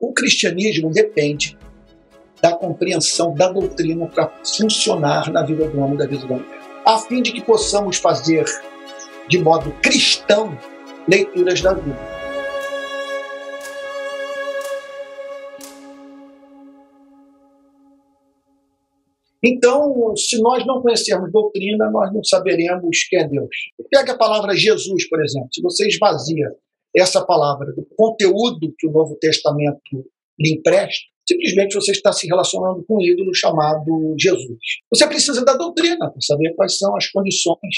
o cristianismo depende da compreensão da doutrina para funcionar na vida do homem da vida da mulher, a fim de que possamos fazer de modo cristão leituras da Bíblia. Então, se nós não conhecermos doutrina, nós não saberemos quem é Deus. Pega a palavra Jesus, por exemplo. Se você esvazia essa palavra do conteúdo que o Novo Testamento lhe empresta, simplesmente você está se relacionando com um ídolo chamado Jesus. Você precisa da doutrina para saber quais são as condições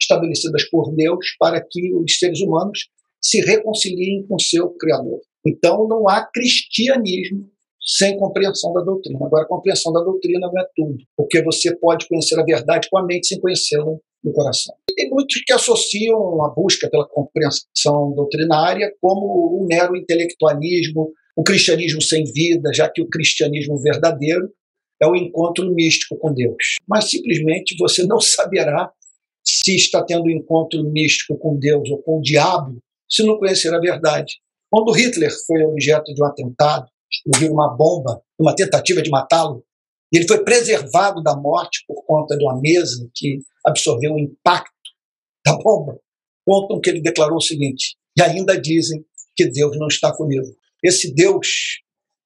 estabelecidas por Deus para que os seres humanos se reconciliem com seu Criador. Então, não há cristianismo sem compreensão da doutrina. Agora, a compreensão da doutrina não é tudo, porque você pode conhecer a verdade com a mente sem conhecê-la no coração. E tem muitos que associam a busca pela compreensão doutrinária como um mero intelectualismo, o cristianismo sem vida, já que o cristianismo verdadeiro é o encontro místico com Deus. Mas simplesmente você não saberá se está tendo um encontro místico com Deus ou com o diabo se não conhecer a verdade. Quando Hitler foi objeto de um atentado, explodiu uma bomba, uma tentativa de matá-lo, e ele foi preservado da morte por conta de uma mesa que absorveu o impacto da bomba. Contam que ele declarou o seguinte: e ainda dizem que Deus não está comigo. Esse Deus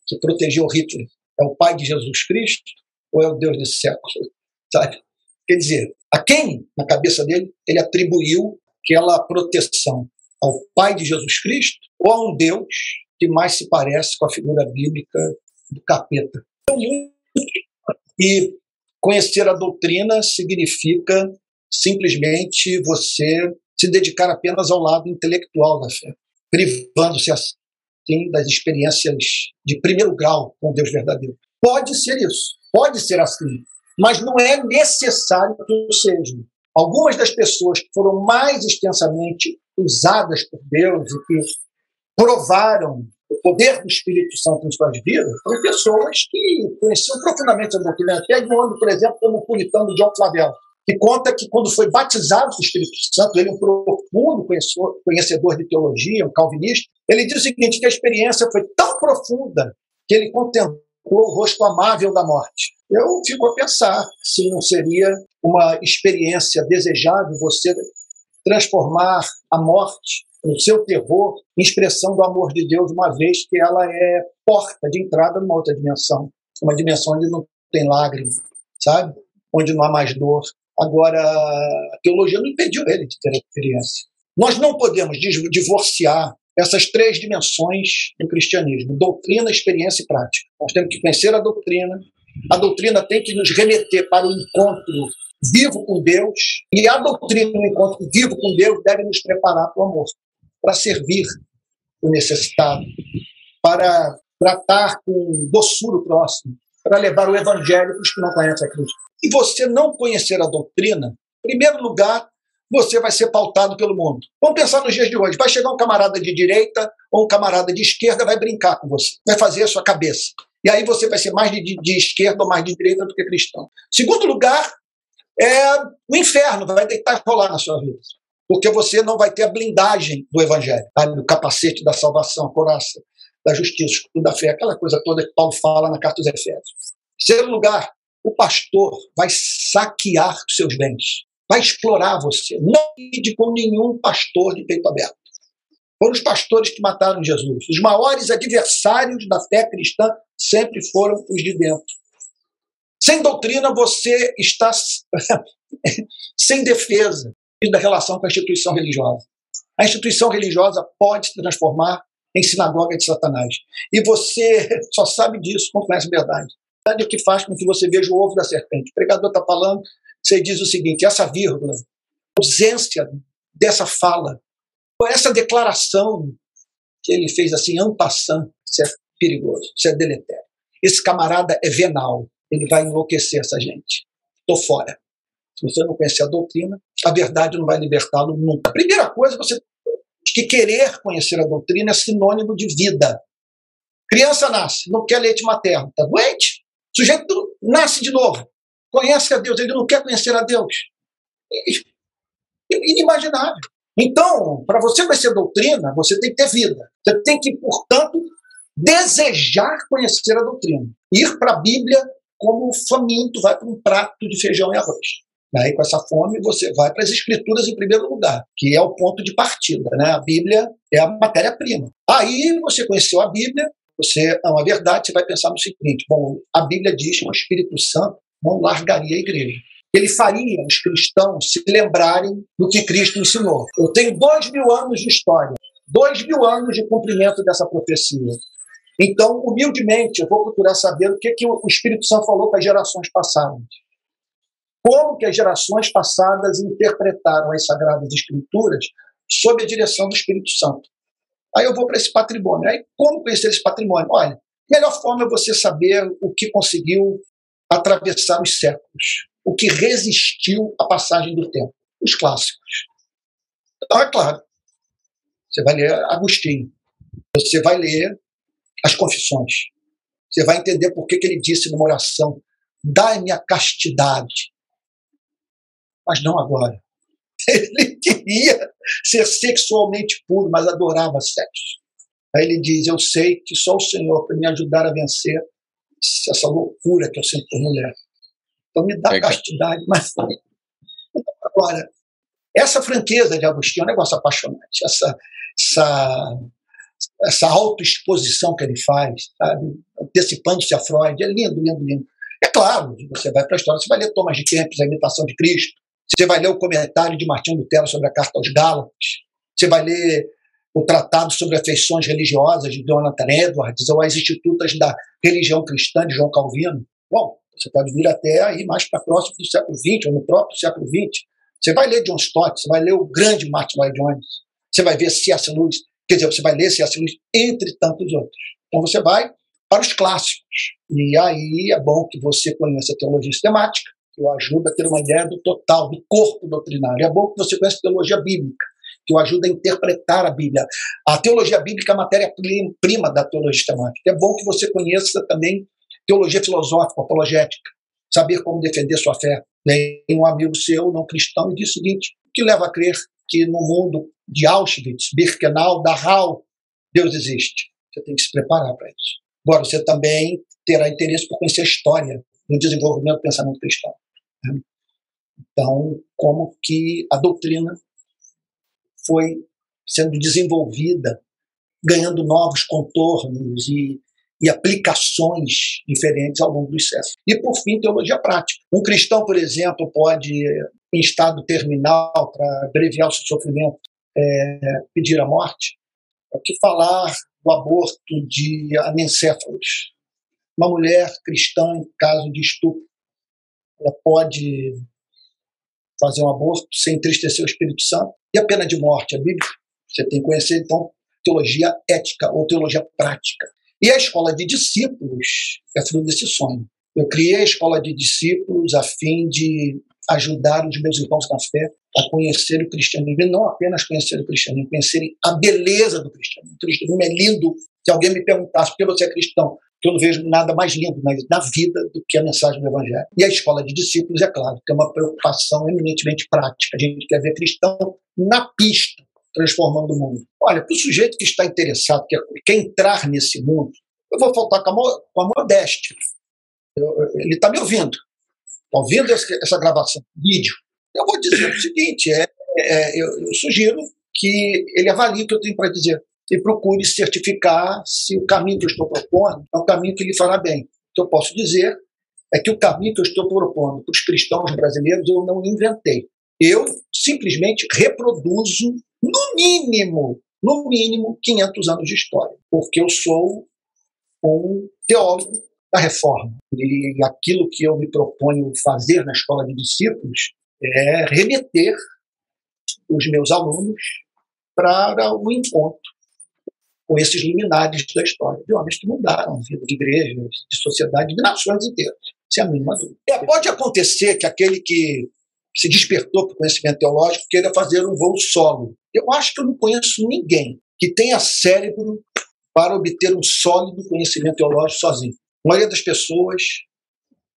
que protegeu Hitler é o Pai de Jesus Cristo ou é o Deus desse século? Sabe? Quer dizer, a quem, na cabeça dele, ele atribuiu aquela proteção? Ao Pai de Jesus Cristo ou a um Deus que mais se parece com a figura bíblica do capeta? E conhecer a doutrina significa simplesmente você se dedicar apenas ao lado intelectual da fé, privando-se assim das experiências de primeiro grau com Deus verdadeiro. Pode ser isso, pode ser assim, mas não é necessário que seja. Algumas das pessoas que foram mais extensamente usadas por Deus e que provaram poder do Espírito Santo em suas vidas foram pessoas que conheciam profundamente a doutrina. Pegue um homem, por exemplo, como o puritano John Flavel, que conta que quando foi batizado com o Espírito Santo, ele é um profundo conhecedor de teologia, um calvinista, ele diz o seguinte, que a experiência foi tão profunda que ele contemplou o rosto amável da morte. Eu fico a pensar se não seria uma experiência desejável você transformar a morte, o seu terror, em expressão do amor de Deus, uma vez que ela é porta de entrada numa outra dimensão, uma dimensão onde não tem lágrimas, sabe? Onde não há mais dor. Agora, a teologia não impediu ele de ter a experiência. Nós não podemos divorciar essas três dimensões do cristianismo: doutrina, experiência e prática. Nós temos que conhecer a doutrina, a doutrina tem que nos remeter para o encontro vivo com Deus, e a doutrina do encontro vivo com Deus deve nos preparar para o amor, para servir o necessitado, para tratar com doçura o próximo, para levar o evangelho para os que não conhecem a Cristo. E você não conhecer a doutrina, em primeiro lugar, você vai ser pautado pelo mundo. Vamos pensar nos dias de hoje. Vai chegar um camarada de direita ou um camarada de esquerda, vai brincar com você, vai fazer a sua cabeça. E aí você vai ser mais de, de, esquerda ou mais de direita do que cristão. Segundo lugar, é o inferno vai deitar rolar na sua vida. Porque você não vai ter a blindagem do evangelho, o capacete da salvação, a coraça da justiça, da fé, aquela coisa toda que Paulo fala na carta dos Efésios. Em terceiro lugar, o pastor vai saquear os seus bens, vai explorar você. Não lide com nenhum pastor de peito aberto. Foram os pastores que mataram Jesus. Os maiores adversários da fé cristã sempre foram os de dentro. Sem doutrina, você está sem defesa da relação com a instituição religiosa. A instituição religiosa pode se transformar em sinagoga de Satanás. E você só sabe disso quando conhece a verdade. A verdade é o que faz com que você veja o ovo da serpente. O pregador está falando, você diz o seguinte: essa vírgula, ausência dessa fala, essa declaração que ele fez assim, ampassando, isso é perigoso, isso é deletério. Esse camarada é venal, ele vai enlouquecer essa gente. Estou fora. Se você não conhecer a doutrina, a verdade não vai libertá-lo nunca. A primeira coisa, você que querer conhecer a doutrina é sinônimo de vida. Criança nasce, não quer leite materno, está doente. O sujeito nasce de novo, conhece a Deus, ele não quer conhecer a Deus. Inimaginável. Então, para você conhecer doutrina, você tem que ter vida. Você tem que, portanto, desejar conhecer a doutrina. Ir para a Bíblia como faminto vai para um prato de feijão e arroz. Aí, com essa fome, você vai para as Escrituras em primeiro lugar, que é o ponto de partida. Né? A Bíblia é a matéria-prima. Aí você conheceu a Bíblia, você ama a verdade, você vai pensar no seguinte: bom, a Bíblia diz que o Espírito Santo não largaria a igreja. Ele faria os cristãos se lembrarem do que Cristo ensinou. Eu tenho dois mil anos de história, dois mil anos de cumprimento dessa profecia. Então, humildemente, eu vou procurar saber o que, que o Espírito Santo falou para as gerações passadas. Como que as gerações passadas interpretaram as Sagradas Escrituras sob a direção do Espírito Santo. Aí eu vou para esse patrimônio. Aí, como conhecer esse patrimônio? Olha, melhor forma é você saber o que conseguiu atravessar os séculos, o que resistiu à passagem do tempo, os clássicos. Então, é claro, você vai ler Agostinho, você vai ler as Confissões, você vai entender por que, que ele disse numa oração: dai-me a castidade, mas não agora. Ele queria ser sexualmente puro, mas adorava sexo. Aí ele diz: Eu sei que só o Senhor pode me ajudar a vencer essa loucura que eu sinto por mulher. Então me dá é castidade, mas. Agora, essa franqueza de Agostinho é um negócio apaixonante. Essa, essa, essa autoexposição que ele faz, antecipando-se a Freud, é lindo, lindo, lindo. É claro, você vai para a história, você vai ler Thomas de Kempis, A Imitação de Cristo, você vai ler o comentário de Martinho Lutero sobre a Carta aos Gálatas, você vai ler o Tratado sobre Afeições Religiosas de Jonathan Edwards, ou as Institutas da Religião Cristã de João Calvino. Bom, você pode vir até aí mais para próximo do século XX, ou no próprio século XX. Você vai ler John Stott, você vai ler o grande Martin Lloyd Jones, você vai ver C.S. Lewis, quer dizer, você vai ler C.S. Lewis, entre tantos outros. Então você vai para os clássicos. E aí é bom que você conheça a teologia sistemática, que o ajuda a ter uma ideia do total, do corpo doutrinário. É bom que você conheça teologia bíblica, que o ajuda a interpretar a Bíblia. A teologia bíblica é a matéria-prima da teologia sistemática. É bom que você conheça também teologia filosófica, apologética, saber como defender sua fé. Tem um amigo seu, não cristão, e diz o seguinte: o que leva a crer que no mundo de Auschwitz, Birkenau, Dachau, Deus existe? Você tem que se preparar para isso. Agora, você também terá interesse por conhecer a história no desenvolvimento do pensamento cristão. Então, como que a doutrina foi sendo desenvolvida, ganhando novos contornos e, e aplicações diferentes ao longo dos séculos. E, por fim, teologia prática. Um cristão, por exemplo, pode, em estado terminal, para abreviar o seu sofrimento, é, pedir a morte. O que falar do aborto de anencéfalos? Uma mulher cristã, em caso de estupro, ela pode fazer um aborto sem entristecer o Espírito Santo. E a pena de morte, a Bíblia, você tem que conhecer, então, teologia ética ou teologia prática. E a escola de discípulos é fruto desse sonho. Eu criei a escola de discípulos a fim de ajudar os meus irmãos na fé a conhecer o cristianismo, e não apenas conhecer o cristianismo, conhecerem a beleza do cristianismo. O cristianismo é lindo. Se alguém me perguntasse por que você é cristão, que eu não vejo nada mais lindo na, na vida do que a mensagem do Evangelho. E a escola de discípulos, é claro, tem uma preocupação eminentemente prática. A gente quer ver cristão na pista, transformando o mundo. Olha, para o sujeito que está interessado, que quer entrar nesse mundo, eu vou faltar com a, com a modéstia. Eu, ele está me ouvindo. Está ouvindo essa gravação, vídeo. Eu vou dizer o seguinte: é, é eu, eu sugiro que ele avalie o que eu tenho para dizer e procure certificar se o caminho que eu estou propondo é o caminho que lhe fará bem. O que eu posso dizer é que o caminho que eu estou propondo para os cristãos brasileiros eu não inventei. Eu simplesmente reproduzo, no mínimo, no mínimo, 500 anos de história, porque eu sou um teólogo da reforma. E aquilo que eu me proponho fazer na escola de discípulos é remeter os meus alunos para o encontro com esses luminares da história, de homens que mudaram a vida de igrejas, de sociedade, de nações inteiras, sem a mínima dúvida. É, pode acontecer que aquele que se despertou para o conhecimento teológico queira fazer um voo solo. Eu acho que eu não conheço ninguém que tenha cérebro para obter um sólido conhecimento teológico sozinho. A maioria das pessoas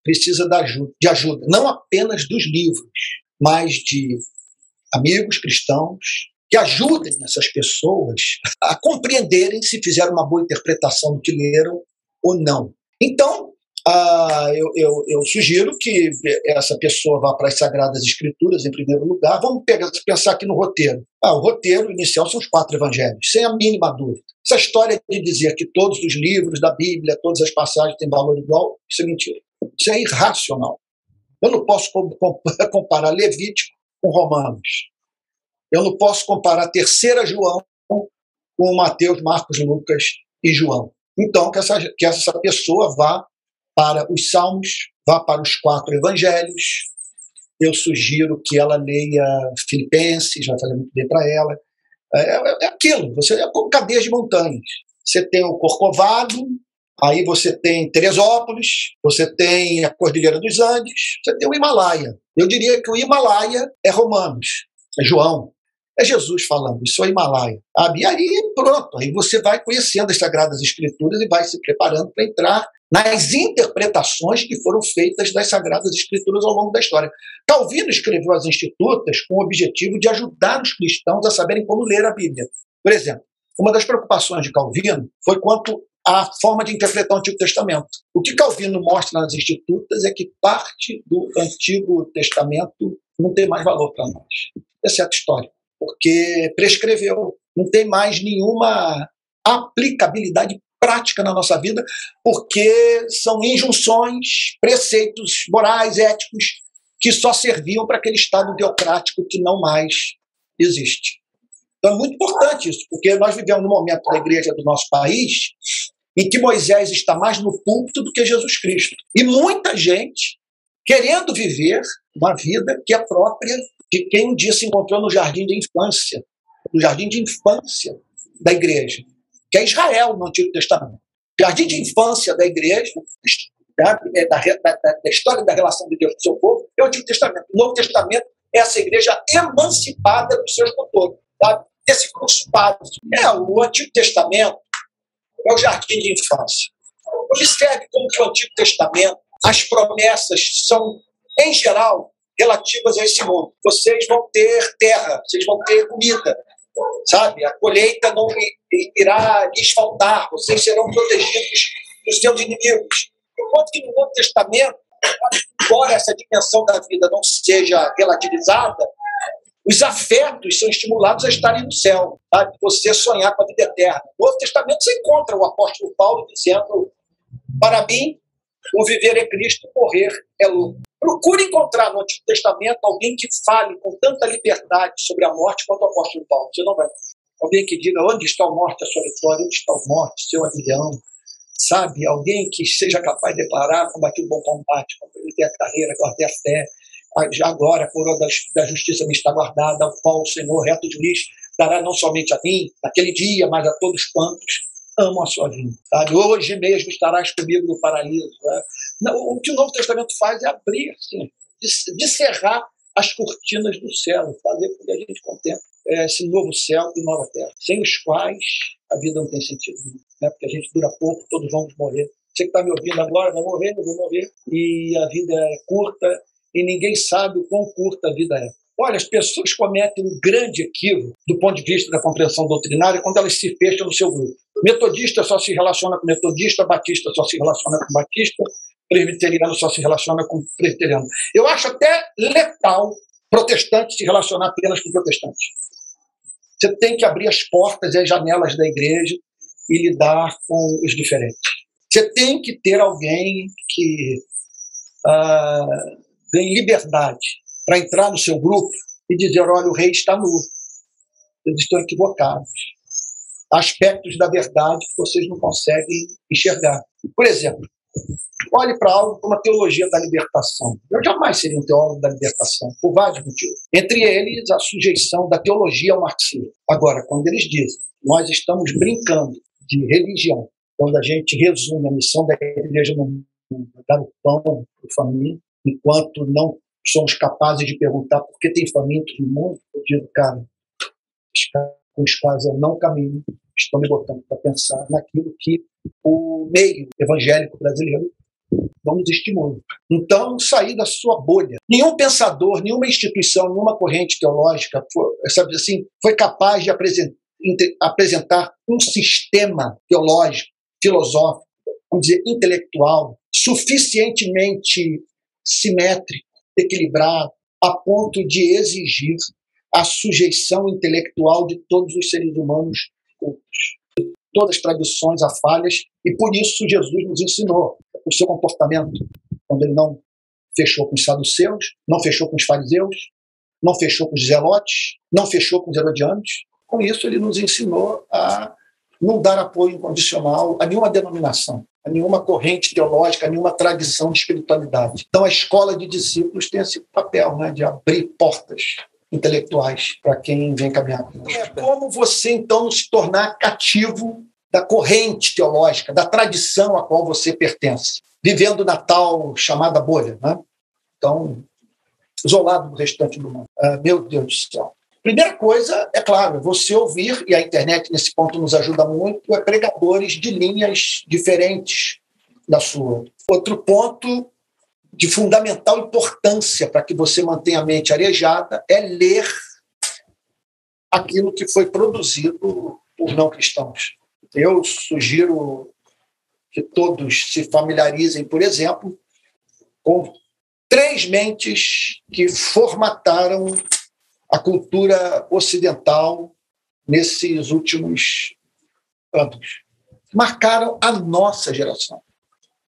precisa de ajuda, não apenas dos livros, mas de amigos cristãos, que ajudem essas pessoas a compreenderem se fizeram uma boa interpretação do que leram ou não. Então, ah, eu, eu, eu, sugiro que essa pessoa vá para as Sagradas Escrituras em primeiro lugar. Vamos pegar, pensar aqui no roteiro. Ah, o roteiro inicial são os quatro evangelhos, sem a mínima dúvida. Essa história de dizer que todos os livros da Bíblia, todas as passagens têm valor igual, isso é mentira. Isso é irracional. Eu não posso comparar Levítico com Romanos. Eu não posso comparar a terceira João com Mateus, Marcos, Lucas e João. Então, que essa, que essa pessoa vá para os Salmos, vá para os quatro evangelhos. Eu sugiro que ela leia Filipenses, vai fazer muito bem para ela. É, é, é, aquilo, você é como cadeias de montanhas. Você tem o Corcovado, aí você tem Teresópolis, você tem a Cordilheira dos Andes, você tem o Himalaia. Eu diria que o Himalaia é Romanos, é João. É Jesus falando, isso é o Himalaia. Sabe? E aí pronto, aí você vai conhecendo as Sagradas Escrituras e vai se preparando para entrar nas interpretações que foram feitas das Sagradas Escrituras ao longo da história. Calvino escreveu as Institutas com o objetivo de ajudar os cristãos a saberem como ler a Bíblia. Por exemplo, uma das preocupações de Calvino foi quanto à forma de interpretar o Antigo Testamento. O que Calvino mostra nas Institutas é que parte do Antigo Testamento não tem mais valor para nós, exceto história porque prescreveu. Não tem mais nenhuma aplicabilidade prática na nossa vida, porque são injunções, preceitos morais, éticos, que só serviam para aquele Estado teocrático que não mais existe. Então é muito importante isso, porque nós vivemos num momento da igreja do nosso país em que Moisés está mais no púlpito do que Jesus Cristo. E muita gente querendo viver uma vida que é própria de quem um dia se encontrou no jardim de infância, no jardim de infância da igreja, que é Israel no Antigo Testamento. Jardim de infância da igreja, da, é, da, da, história da relação de Deus com o seu povo, é o Antigo Testamento. O Novo Testamento é essa igreja emancipada dos seus motores, tá? desse crucificado. É, o Antigo Testamento é o jardim de infância. Observe como que o Antigo Testamento, as promessas são, em geral, relativas a esse mundo. Vocês vão ter terra, vocês vão ter comida, sabe? A colheita não irá lhes faltar, vocês serão protegidos dos seus inimigos. Enquanto que no Novo Testamento, embora essa dimensão da vida não seja relativizada, os afetos são estimulados a estarem no céu, sabe? Você sonhar com a vida eterna. No Novo Testamento você encontra o apóstolo Paulo dizendo: Para mim, o viver é Cristo, morrer é lucro. Procure encontrar no Antigo Testamento alguém que fale com tanta liberdade sobre a morte quanto o apóstolo Paulo. Você não vai. Alguém que diga onde está a morte, a sua vitória, onde está a morte, seu avião. Sabe? Alguém que seja capaz de declarar, combati o bom combate, completei a carreira, guardei a fé. Agora a coroa da justiça me está guardada, ao qual o Senhor, reto juiz, dará não somente a mim, naquele dia, mas a todos quantos amam a sua vida. Sabe? Hoje mesmo estarás comigo no paraíso. Né? O que o Novo Testamento faz é abrir, assim, descerrar as cortinas do céu, fazer com que a gente contemple é, esse novo céu e nova terra, sem os quais a vida não tem sentido. Né? Porque a gente dura pouco, todos vamos morrer. Você que está me ouvindo agora vai morrer, eu vou morrer. E a vida é curta e ninguém sabe o quão curta a vida é. Olha, as pessoas cometem um grande equívoco do ponto de vista da compreensão doutrinária quando elas se fecham no seu grupo. Metodista só se relaciona com metodista, batista só se relaciona com batista, presbiteriano só se relaciona com presbiteriano. Eu acho até letal protestante se relacionar apenas com protestante. Você tem que abrir as portas e as janelas da igreja e lidar com os diferentes. Você tem que ter alguém que uh, liberdade para entrar no seu grupo e dizer: olha, o rei está nu. Eles estão equivocados. Aspectos da verdade que vocês não conseguem enxergar. Por exemplo, olhe para algo como a teologia da libertação. Eu jamais seria um teólogo da libertação, por vários motivos. Entre eles, a sujeição da teologia ao marxismo. Agora, quando eles dizem nós estamos brincando de religião, quando a gente resume a missão da igreja no mundo, dar o pão para o faminto, enquanto não somos capazes de perguntar por que tem famintos no mundo, eu digo, cara, com os quais eu não caminho, estão me botando para pensar naquilo que o meio evangélico brasileiro não nos estimula. Então, sair da sua bolha. Nenhum pensador, nenhuma instituição, nenhuma corrente teológica foi, sabe assim, foi capaz de apresentar um sistema teológico, filosófico, vamos dizer, intelectual, suficientemente simétrico, equilibrado, a ponto de exigir a sujeição intelectual de todos os seres humanos cultos. Todas as tradições a falhas, e por isso Jesus nos ensinou o seu comportamento, quando ele não fechou com os saduceus, não fechou com os fariseus, não fechou com os zelotes, não fechou com os herodianos. Com isso, ele nos ensinou a não dar apoio incondicional a nenhuma denominação, a nenhuma corrente teológica, a nenhuma tradição de espiritualidade. Então, a escola de discípulos tem esse papel né, de abrir portas intelectuais para quem vem caminhar. É como você, então, se tornar cativo da corrente teológica, da tradição a qual você pertence, vivendo na tal chamada bolha. Né? Então, isolado do restante do mundo. Ah, meu Deus do céu. Primeira coisa, é claro, você ouvir, e a internet nesse ponto nos ajuda muito, é pregadores de linhas diferentes da sua. Outro ponto de fundamental importância para que você mantenha a mente arejada é ler aquilo que foi produzido por não cristãos. Eu sugiro que todos se familiarizem, por exemplo, com três mentes que formataram a cultura ocidental nesses últimos anos. Marcaram a nossa geração.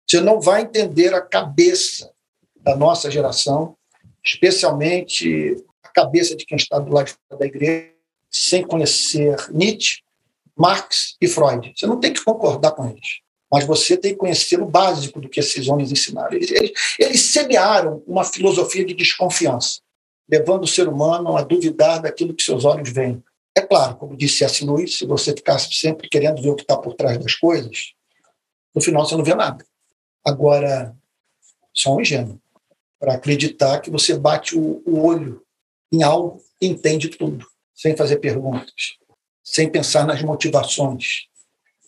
Você não vai entender a cabeça da nossa geração, especialmente a cabeça de quem está do lado da igreja, sem conhecer Nietzsche, Marx e Freud. Você não tem que concordar com eles, mas você tem que conhecer o básico do que esses homens ensinaram. Eles, eles, eles semearam uma filosofia de desconfiança levando o ser humano a duvidar daquilo que seus olhos veem. É claro, como disse S. Luiz, se você ficasse sempre querendo ver o que está por trás das coisas, no final você não vê nada. Agora, só um ingênuo para acreditar que você bate o, o olho em algo e entende tudo, sem fazer perguntas, sem pensar nas motivações,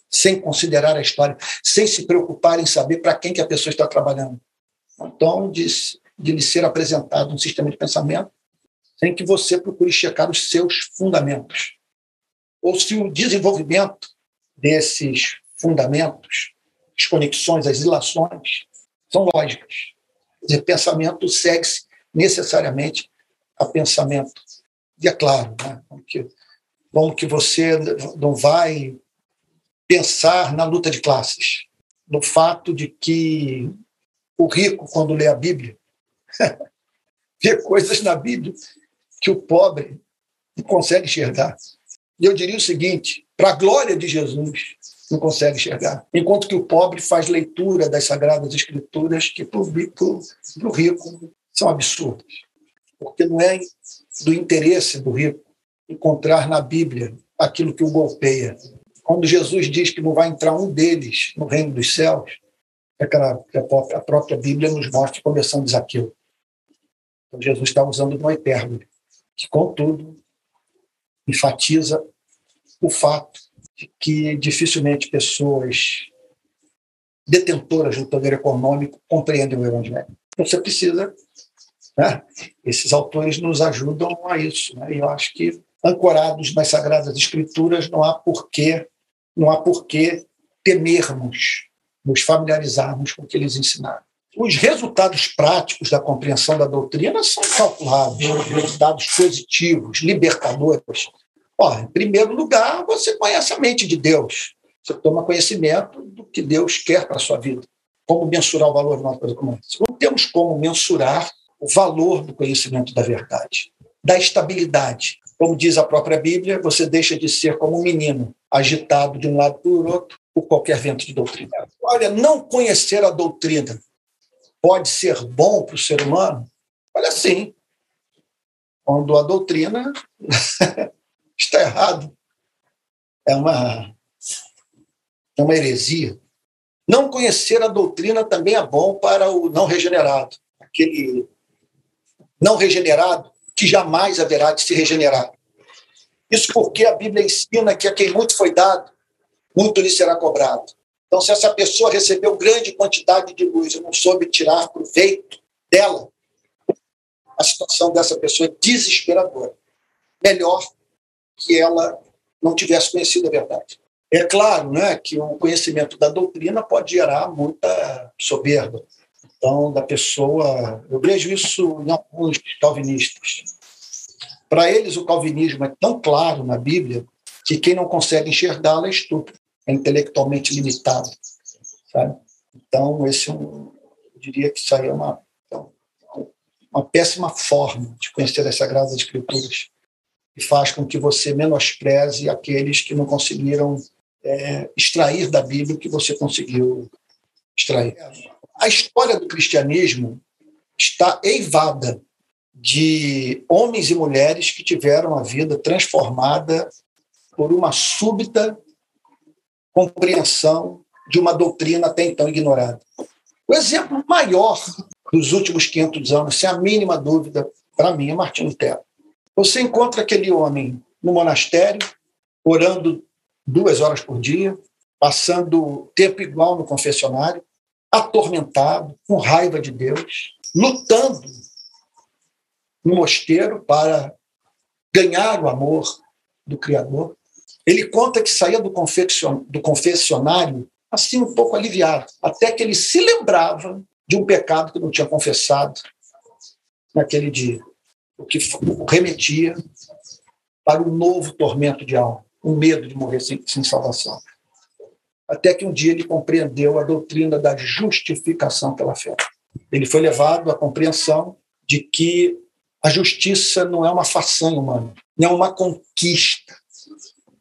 sem considerar a história, sem se preocupar em saber para quem que a pessoa está trabalhando. Então, disse, de lhe ser apresentado um sistema de pensamento sem que você procure checar os seus fundamentos. Ou se o desenvolvimento desses fundamentos, as conexões, as ilações, são lógicas. O pensamento segue-se necessariamente a pensamento. E é claro, né? como que você não vai pensar na luta de classes, no fato de que o rico, quando lê a Bíblia, vê coisas na Bíblia que o pobre não consegue enxergar. E eu diria o seguinte: para a glória de Jesus, não consegue enxergar. Enquanto que o pobre faz leitura das Sagradas Escrituras que para o rico são absurdas. Porque não é do interesse do rico encontrar na Bíblia aquilo que o golpeia. Quando Jesus diz que não vai entrar um deles no reino dos céus, é que a própria Bíblia nos mostra, começando de Zaqueu. Então, Jesus está usando uma hipérbole, que, contudo, enfatiza o fato que dificilmente pessoas detentoras do poder econômico compreendem o Evangelho. Então, você precisa. Né? Esses autores nos ajudam a isso. Né? E eu acho que, ancorados nas Sagradas Escrituras, não há porquê, não há porquê temermos, nos familiarizarmos com o que eles ensinaram os resultados práticos da compreensão da doutrina são calculados, resultados positivos, libertadores. Ó, em primeiro lugar, você conhece a mente de Deus. Você toma conhecimento do que Deus quer para a sua vida. Como mensurar o valor de uma coisa como essa? Não temos como mensurar o valor do conhecimento da verdade, da estabilidade. Como diz a própria Bíblia, você deixa de ser como um menino, agitado de um lado para o outro por qualquer vento de doutrina. Olha, não conhecer a doutrina pode ser bom para o ser humano? Olha, sim. Quando a doutrina está errado. É uma, é uma heresia. Não conhecer a doutrina também é bom para o não regenerado. Aquele não regenerado que jamais haverá de se regenerar. Isso porque a Bíblia ensina que a quem muito foi dado, muito lhe será cobrado. Então, se essa pessoa recebeu grande quantidade de luz e não soube tirar proveito dela, a situação dessa pessoa é desesperadora. Melhor que ela não tivesse conhecido a verdade. É claro né, que o conhecimento da doutrina pode gerar muita soberba. Então, da pessoa. Eu vejo isso em alguns calvinistas. Para eles, o calvinismo é tão claro na Bíblia que quem não consegue enxergá-la é estúpido é intelectualmente limitado. Sabe? Então, esse é um, eu diria que isso aí é uma, então, uma péssima forma de conhecer as Sagradas Escrituras e faz com que você menospreze aqueles que não conseguiram é, extrair da Bíblia o que você conseguiu extrair. A história do cristianismo está eivada de homens e mulheres que tiveram a vida transformada por uma súbita compreensão de uma doutrina até então ignorada. O exemplo maior dos últimos 500 anos, sem a mínima dúvida, para mim, é Martinho Lutero. Você encontra aquele homem no monastério, orando duas horas por dia, passando tempo igual no confessionário, atormentado, com raiva de Deus, lutando no mosteiro para ganhar o amor do Criador. Ele conta que saía do, confessionário assim um pouco aliviado, até que ele se lembrava de um pecado que não tinha confessado naquele dia, o que remetia para um novo tormento de alma, um medo de morrer sem, sem salvação. Até que um dia ele compreendeu a doutrina da justificação pela fé. Ele foi levado à compreensão de que a justiça não é uma façanha humana, não é uma conquista,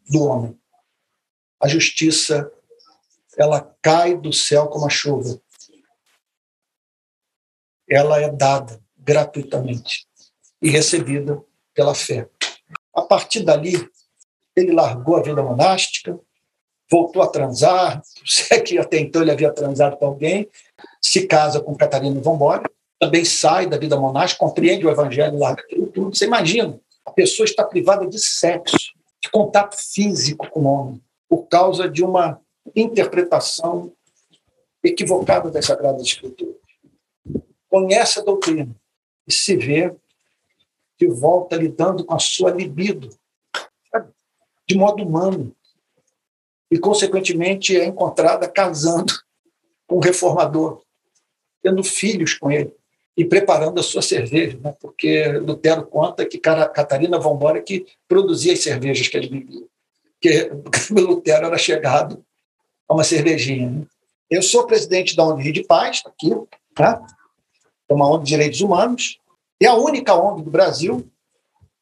do homem. A justiça, ela cai do céu como a chuva. Ela é dada gratuitamente e recebida pela fé. A partir dali, ele largou a vida monástica, voltou a transar, se é que até então ele havia transado com alguém, se casa com Catarina Vambora, também sai da vida monástica, compreende o evangelho, larga aquilo tudo. Você imagina, a pessoa está privada de sexo, de contato físico com o homem, por causa de uma interpretação equivocada das Sagradas Escrituras. Conhece a doutrina e se vê que volta lidando com a sua libido, de modo humano, e, consequentemente, é encontrada casando com um reformador, tendo filhos com ele e preparando a sua cerveja, né? porque Lutero conta que Catarina von que produzia as cervejas que ele bebia, porque Lutero era chegado a uma cervejinha. Né? Eu sou presidente da ONG de Paz, tá aqui, tá? é uma ONG de direitos humanos, e a única ONG do Brasil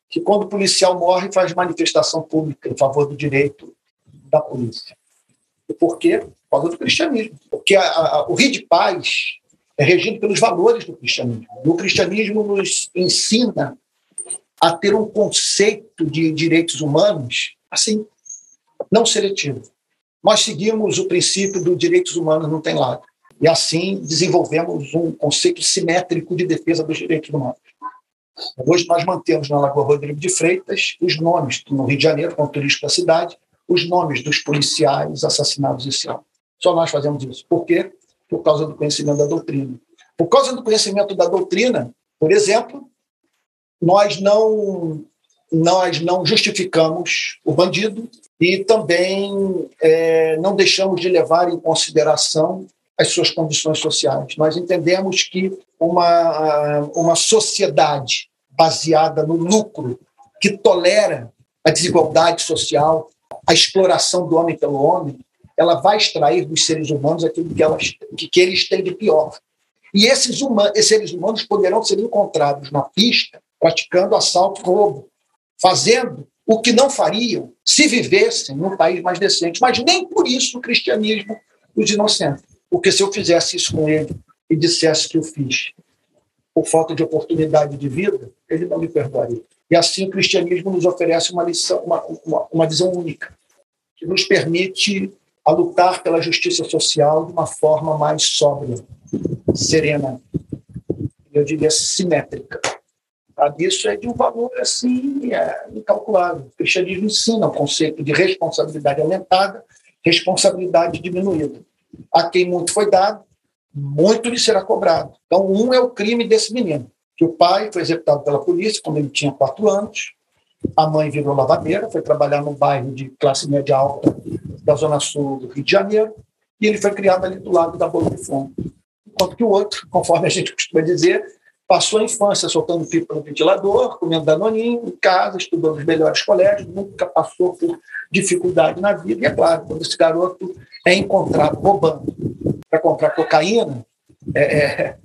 que, quando o policial morre, faz manifestação pública em favor do direito da polícia. E por quê? Por causa do cristianismo. Porque a, a, o Rio de Paz é regido pelos valores do cristianismo. O cristianismo nos ensina a ter um conceito de direitos humanos assim, não seletivo. Nós seguimos o princípio do direitos humanos não tem lado. E assim desenvolvemos um conceito simétrico de defesa dos direitos humanos. Hoje nós mantemos na Lagoa Rodrigo de Freitas os nomes, no Rio de Janeiro, como turístico da cidade, os nomes dos policiais assassinados esse ano. Só nós fazemos isso. Por quê? por causa do conhecimento da doutrina. Por causa do conhecimento da doutrina, por exemplo, nós não nós não justificamos o bandido e também é, não deixamos de levar em consideração as suas condições sociais. Nós entendemos que uma, uma sociedade baseada no lucro, que tolera a desigualdade social, a exploração do homem pelo homem, ela vai extrair dos seres humanos aquilo que, elas, que, que eles têm de pior. E esses, humanos, esses seres humanos poderão ser encontrados na pista praticando assalto roubo, fazendo o que não fariam se vivessem num país mais decente. Mas nem por isso o cristianismo os inocente. Porque se eu fizesse isso com ele e dissesse que eu fiz por falta de oportunidade de vida, ele não me perdoaria. E assim o cristianismo nos oferece uma lição, uma, uma, uma visão única, que nos permite a lutar pela justiça social de uma forma mais sóbria, serena, eu diria simétrica. Isso é de um valor assim é, incalculável. O cristianismo ensina o conceito de responsabilidade aumentada, responsabilidade diminuída. A quem muito foi dado, muito lhe será cobrado. Então, um é o crime desse menino, que o pai foi executado pela polícia quando ele tinha quatro anos, a mãe virou lavadeira, foi trabalhar num bairro de classe média alta da zona sul do Rio de Janeiro, e ele foi criado ali do lado da Boca de Fundo. Enquanto que o outro, conforme a gente costuma dizer, passou a infância soltando pipa no ventilador, comendo danoninho, em casa, estudando nos melhores colégios, nunca passou por dificuldade na vida. E é claro, quando esse garoto é encontrado roubando para comprar cocaína, é, é,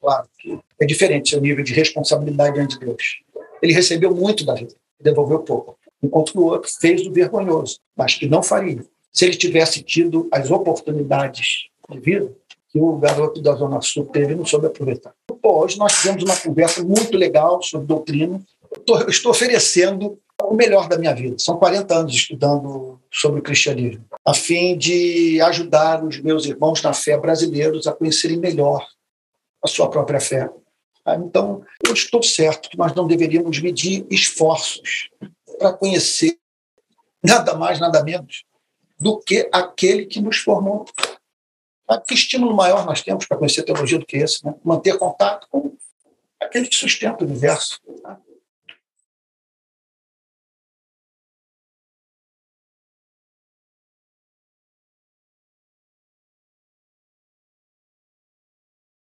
claro que é diferente seu nível de responsabilidade diante de Deus. Ele recebeu muito da vida, devolveu pouco, enquanto que o outro fez o vergonhoso, mas que não faria. Se ele tivesse tido as oportunidades de vida que o garoto da Zona Sul teve não soube aproveitar. Hoje nós tivemos uma conversa muito legal sobre doutrina. Estou oferecendo o melhor da minha vida. São 40 anos estudando sobre o cristianismo, a fim de ajudar os meus irmãos na fé brasileiros a conhecerem melhor a sua própria fé. Ah, então, eu estou certo que nós não deveríamos medir esforços para conhecer nada mais, nada menos do que aquele que nos formou. Ah, que estímulo maior nós temos para conhecer teologia do que esse? Né? Manter contato com aquele que sustenta o universo. Tá?